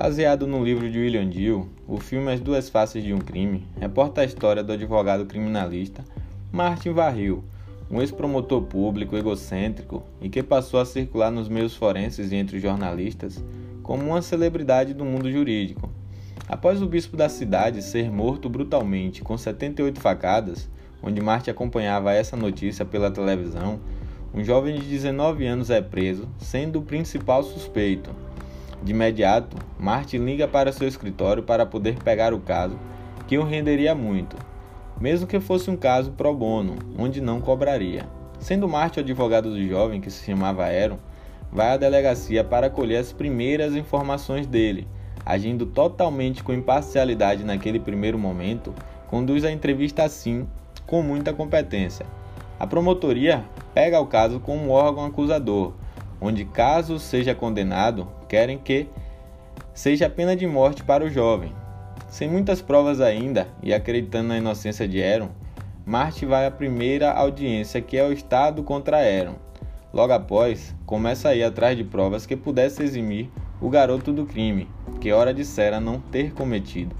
Baseado no livro de William Dill, o filme As Duas Faces de um Crime reporta a história do advogado criminalista Martin Varril, um ex-promotor público egocêntrico e que passou a circular nos meios forenses e entre os jornalistas como uma celebridade do mundo jurídico. Após o bispo da cidade ser morto brutalmente com 78 facadas, onde Martin acompanhava essa notícia pela televisão, um jovem de 19 anos é preso, sendo o principal suspeito. De imediato, Martin liga para seu escritório para poder pegar o caso, que o renderia muito, mesmo que fosse um caso pro bono, onde não cobraria. Sendo Martin o advogado do jovem, que se chamava Aaron, vai à delegacia para colher as primeiras informações dele, agindo totalmente com imparcialidade naquele primeiro momento, conduz a entrevista assim, com muita competência. A promotoria pega o caso como um órgão acusador, onde, caso seja condenado, querem que seja a pena de morte para o jovem. Sem muitas provas ainda e acreditando na inocência de Aaron, Marte vai à primeira audiência, que é o Estado contra Aaron. Logo após, começa a ir atrás de provas que pudessem eximir o garoto do crime, que ora dissera não ter cometido.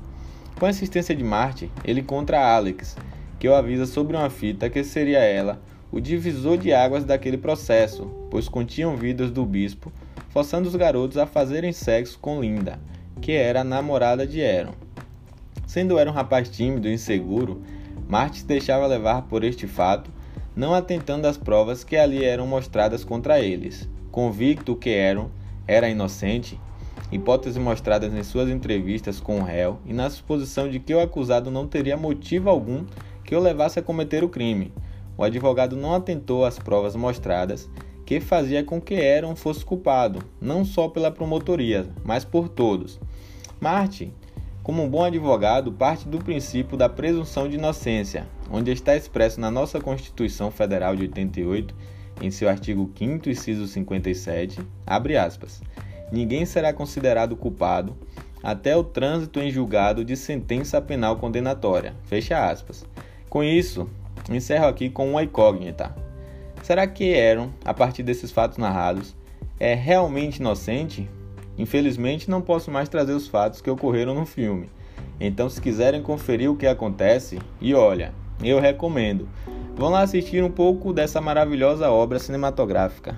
Com a assistência de Marte, ele contra Alex, que o avisa sobre uma fita que seria ela o divisor de águas daquele processo, pois continham vidas do bispo, forçando os garotos a fazerem sexo com Linda, que era a namorada de Aaron. Sendo Aaron um rapaz tímido e inseguro, Martin se deixava levar por este fato, não atentando às provas que ali eram mostradas contra eles. Convicto que Aaron era inocente, hipótese mostradas em suas entrevistas com o réu e na suposição de que o acusado não teria motivo algum que o levasse a cometer o crime, o advogado não atentou às provas mostradas que fazia com que Aaron fosse culpado, não só pela promotoria, mas por todos. Martin, como um bom advogado, parte do princípio da presunção de inocência, onde está expresso na nossa Constituição Federal de 88, em seu artigo 5 inciso 57, abre aspas, ninguém será considerado culpado até o trânsito em julgado de sentença penal condenatória, fecha aspas. Com isso, Encerro aqui com uma incógnita. Será que Aaron, a partir desses fatos narrados, é realmente inocente? Infelizmente, não posso mais trazer os fatos que ocorreram no filme. Então, se quiserem conferir o que acontece, e olha, eu recomendo. Vão lá assistir um pouco dessa maravilhosa obra cinematográfica.